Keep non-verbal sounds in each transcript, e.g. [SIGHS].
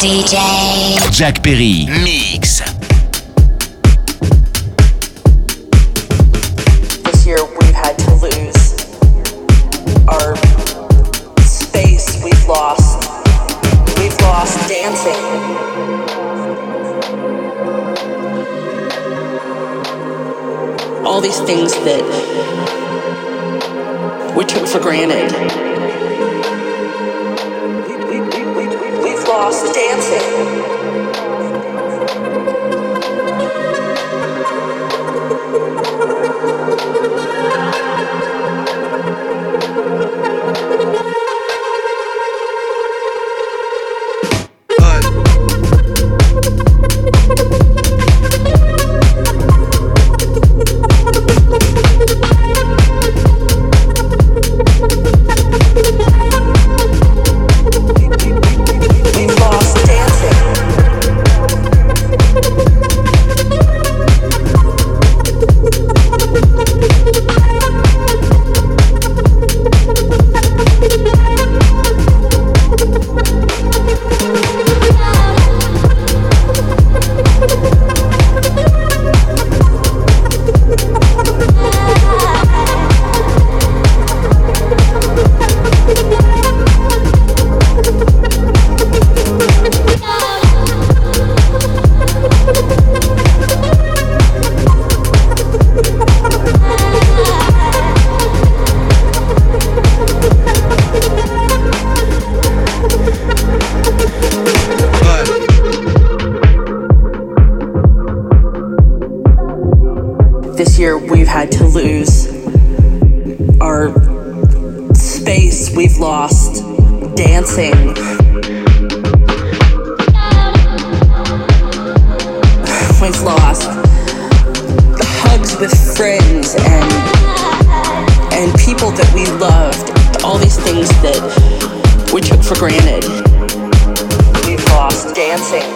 DJ Jack Perry. Mix. This year we've had to lose our space we've lost. We've lost dancing. All these things that we took for granted. Lost dancing. Our space we've lost dancing. [SIGHS] We've lost hugs with friends and and people that we loved. All these things that we took for granted. We've lost dancing.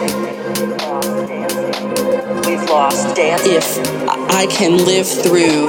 We've lost dancing. If I can live through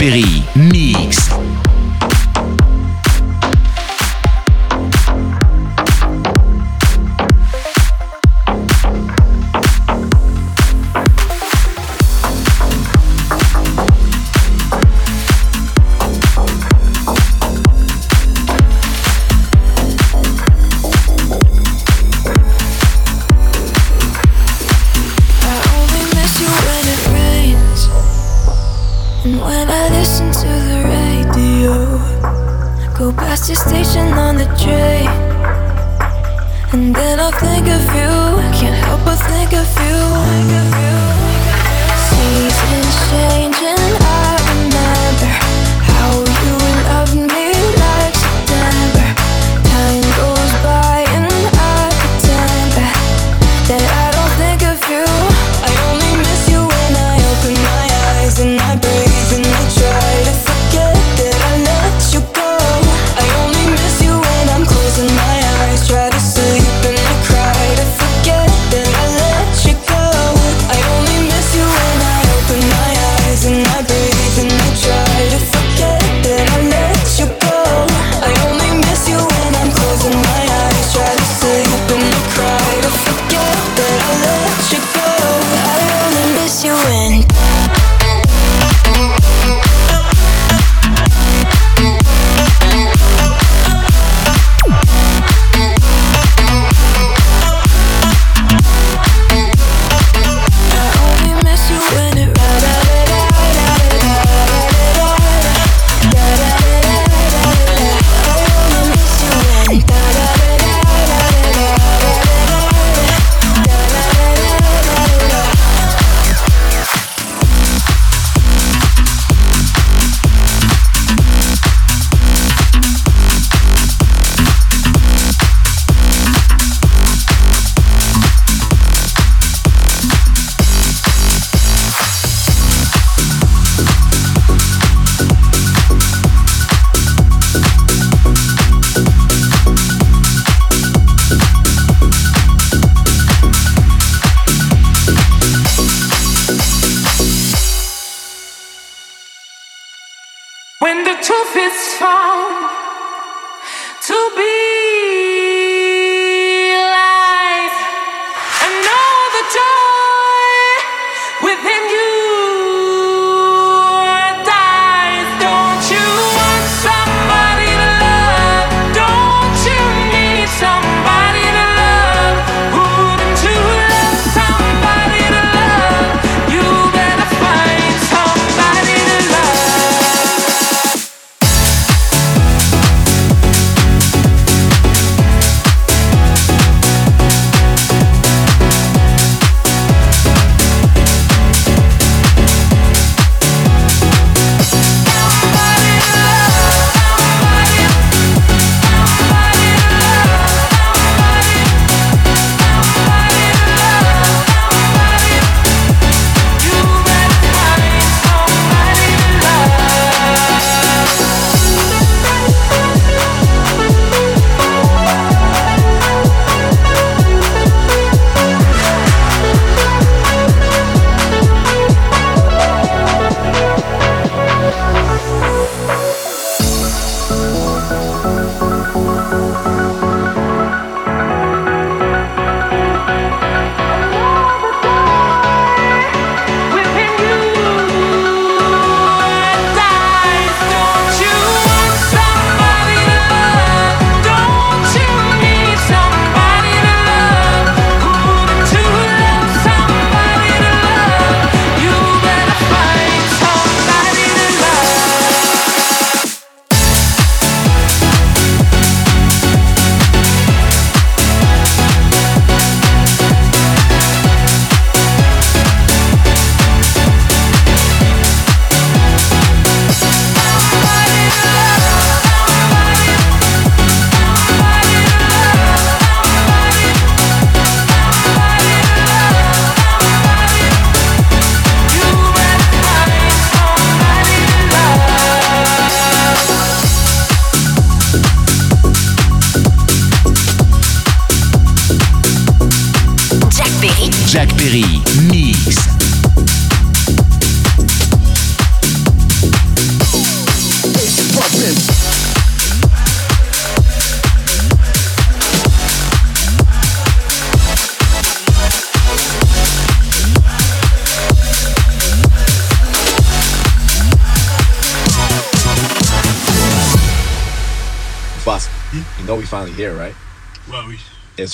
Perry. Mix.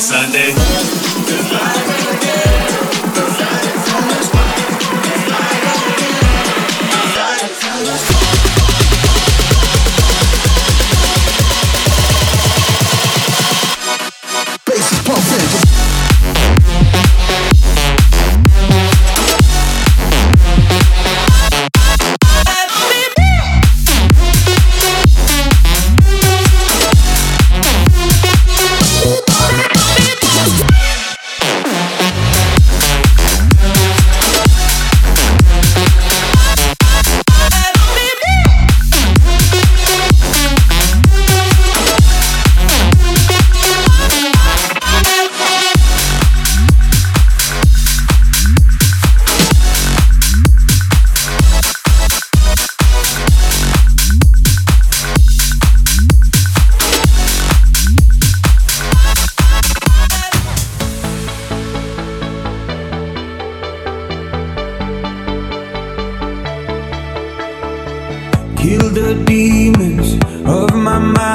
Sunday, Sunday. Goodbye. demons of my mind.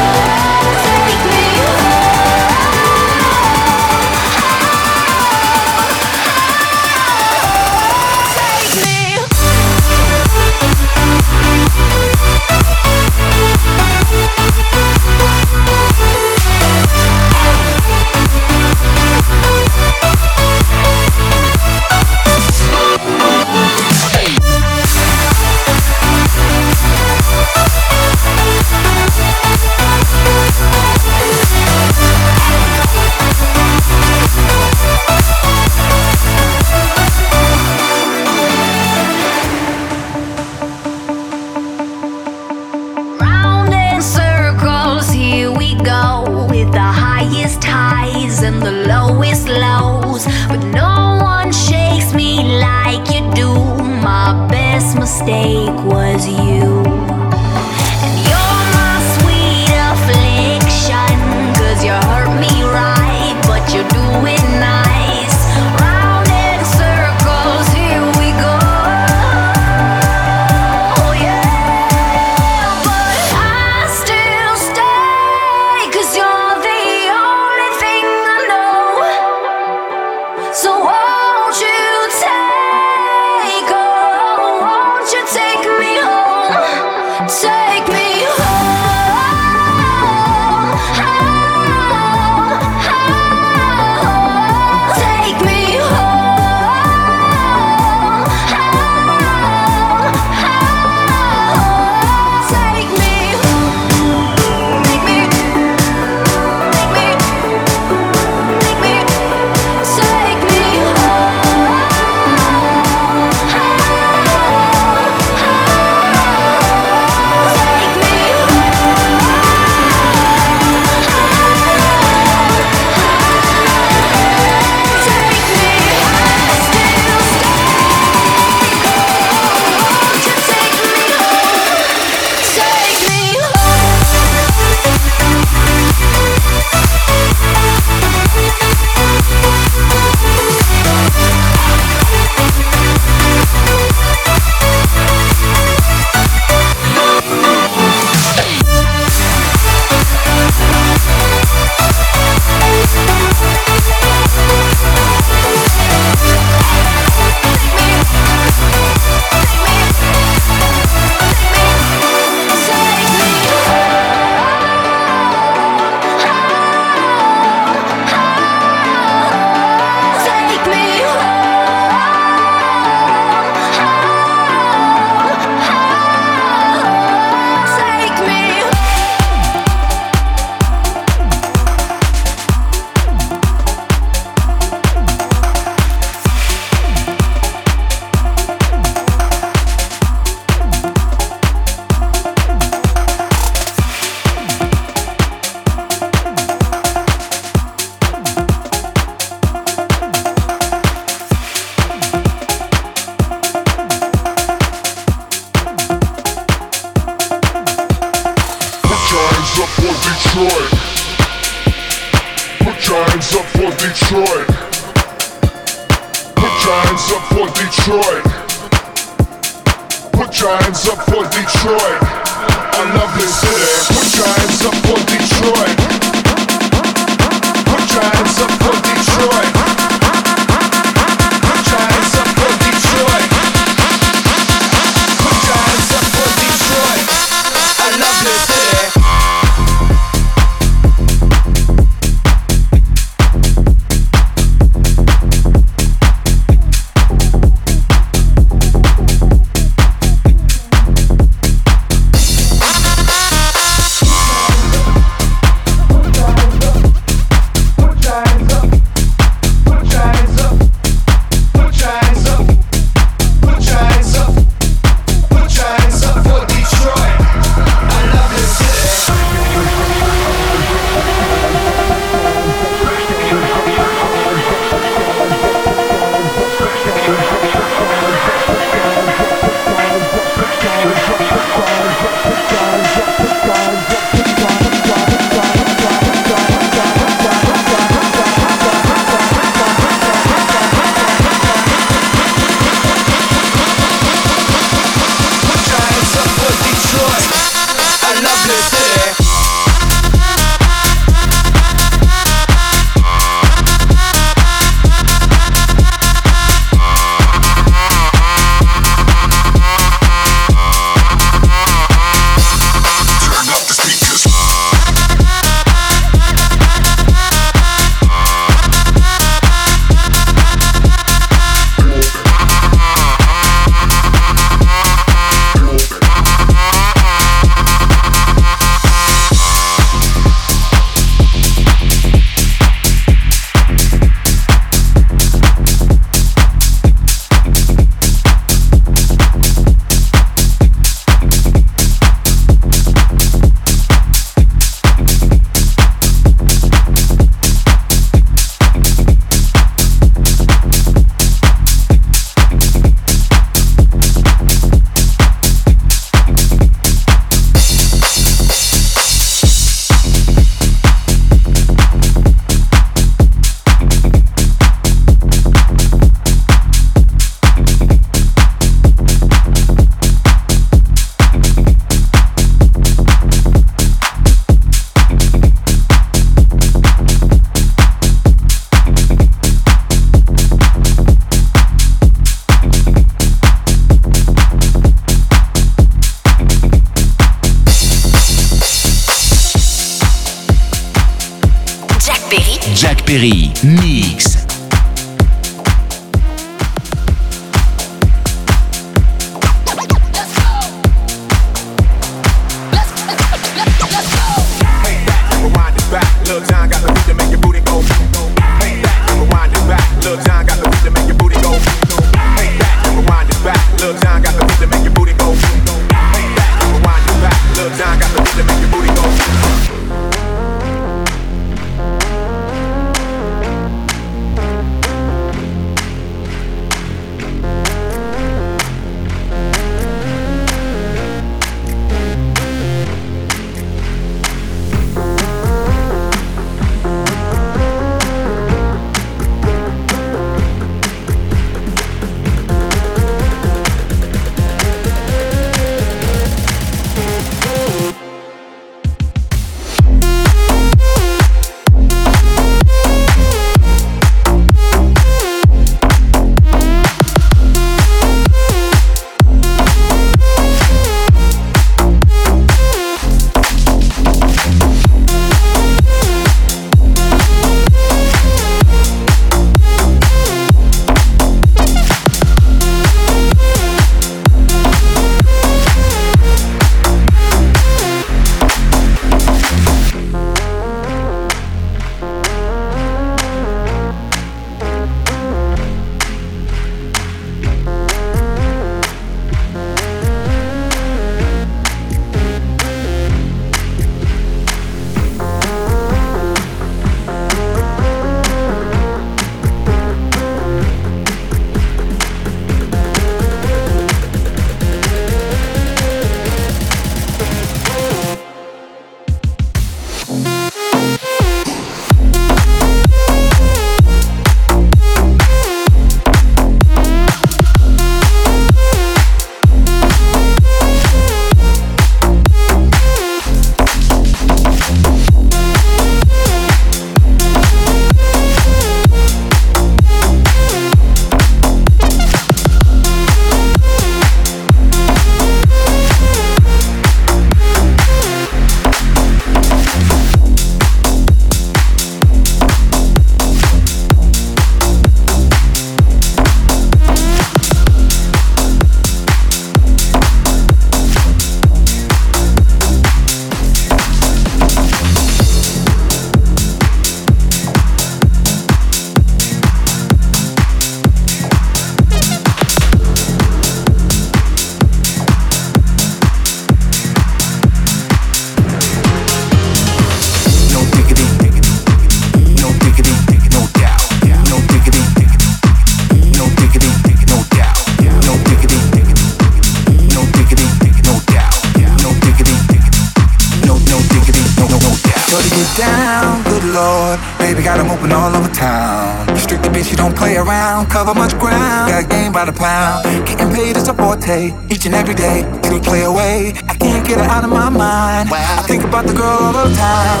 Each and every day. It'll play away. I can't get it out of my mind. I think about the girl all the time.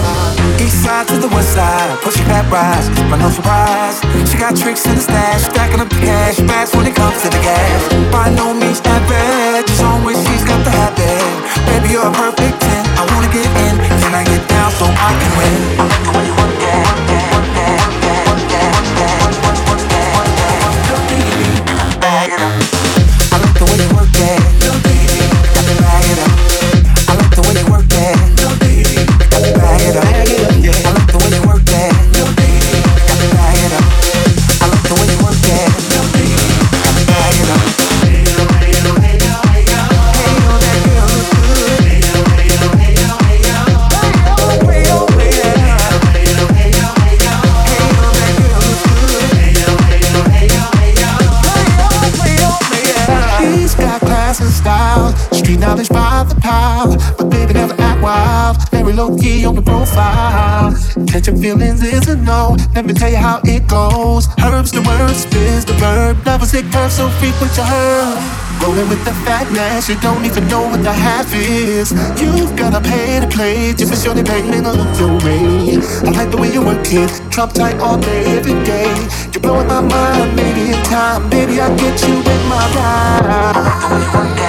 East side to the west side, pushing back rise, but no surprise. She got tricks in the stash, stacking up the cash, fast when it comes to the gas. By no means average, as always she's got the habit. Baby, you're a perfect ten. I wanna get in, the profile. Feelings is a no. Let me tell you how it goes. Herbs the word, spins the verb. Lovers it curves so freak frequent to her. Rolling with the fatness, you don't even know what the half is. You've gotta pay to play, just for sure they payment on your way. I like the way you work it, drop tight all day, every day. You're blowing my mind, maybe in time, baby I get you in my ride.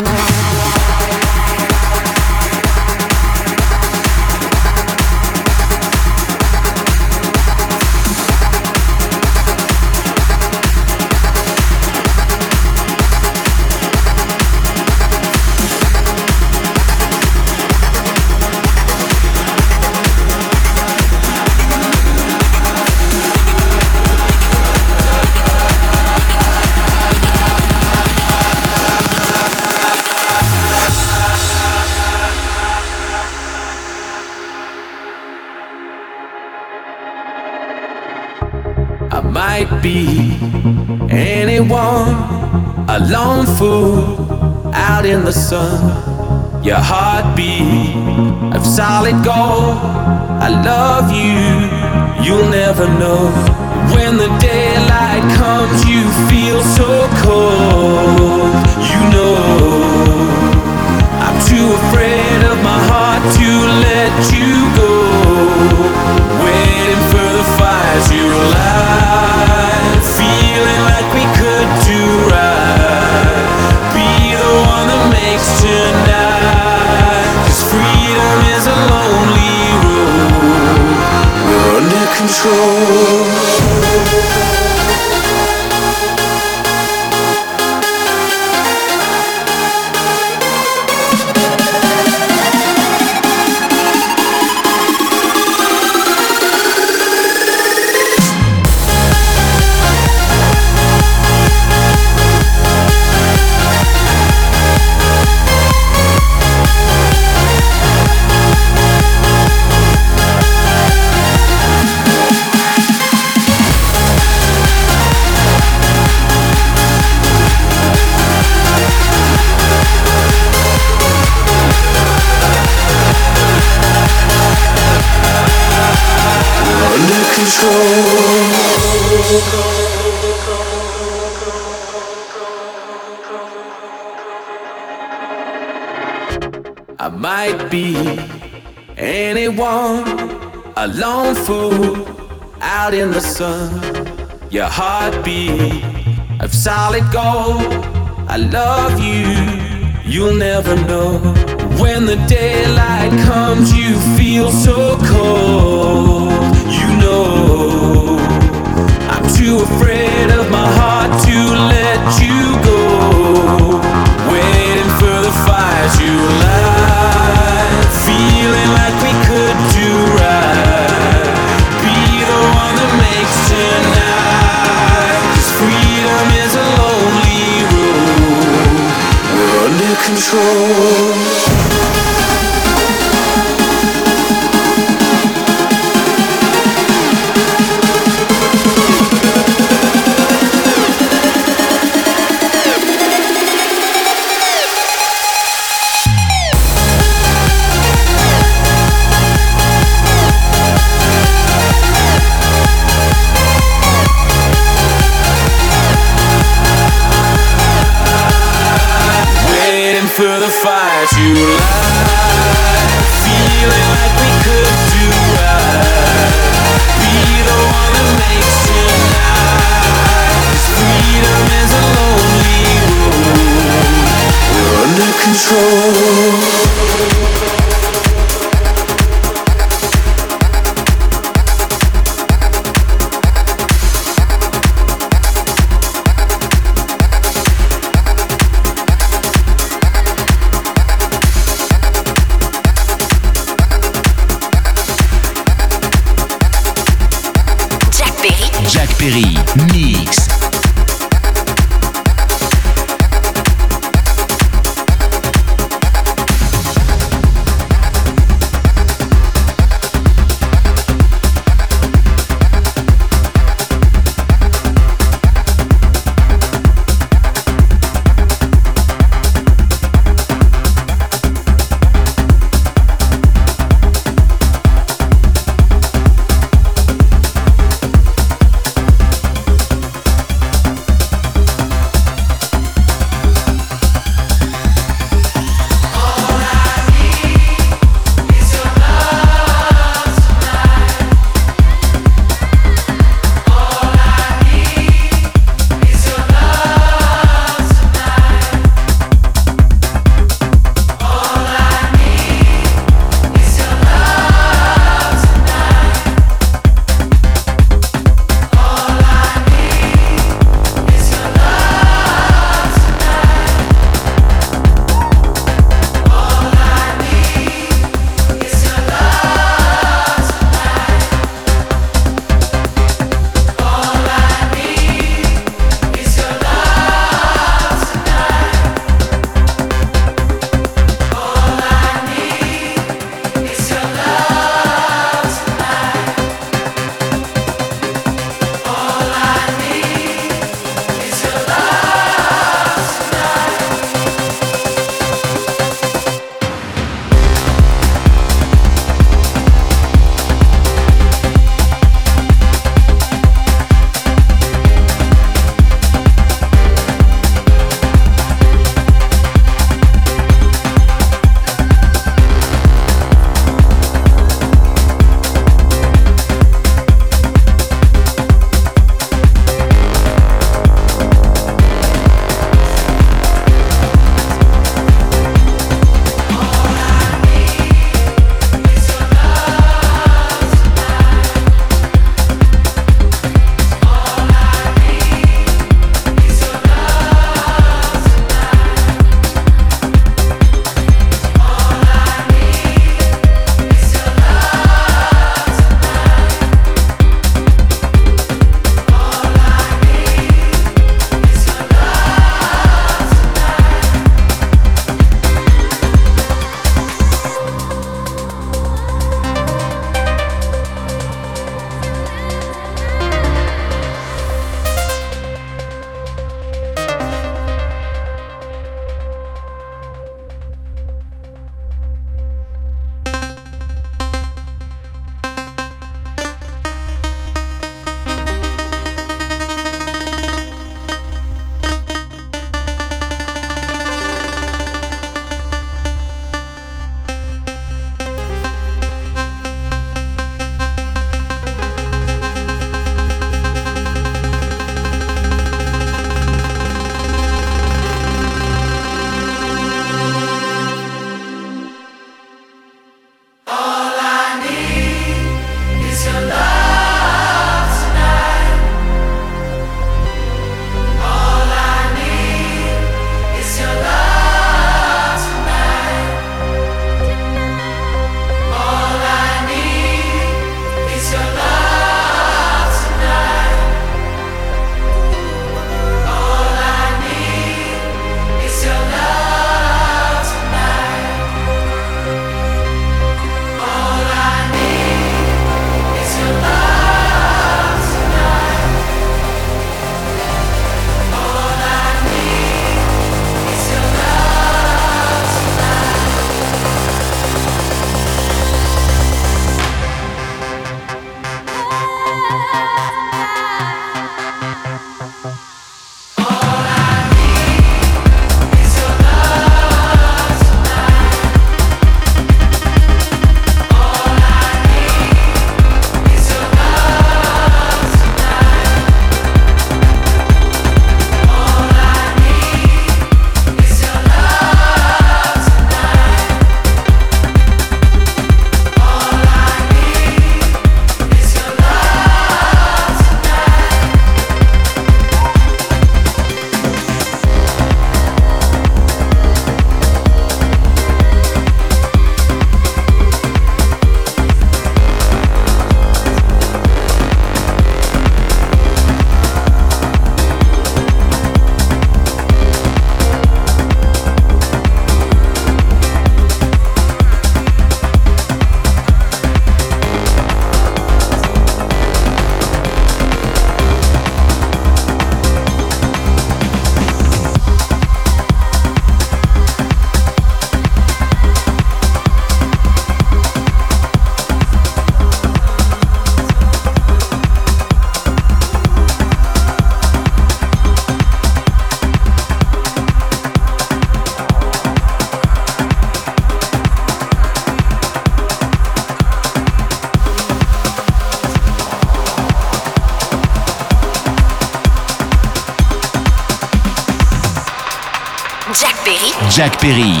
Jack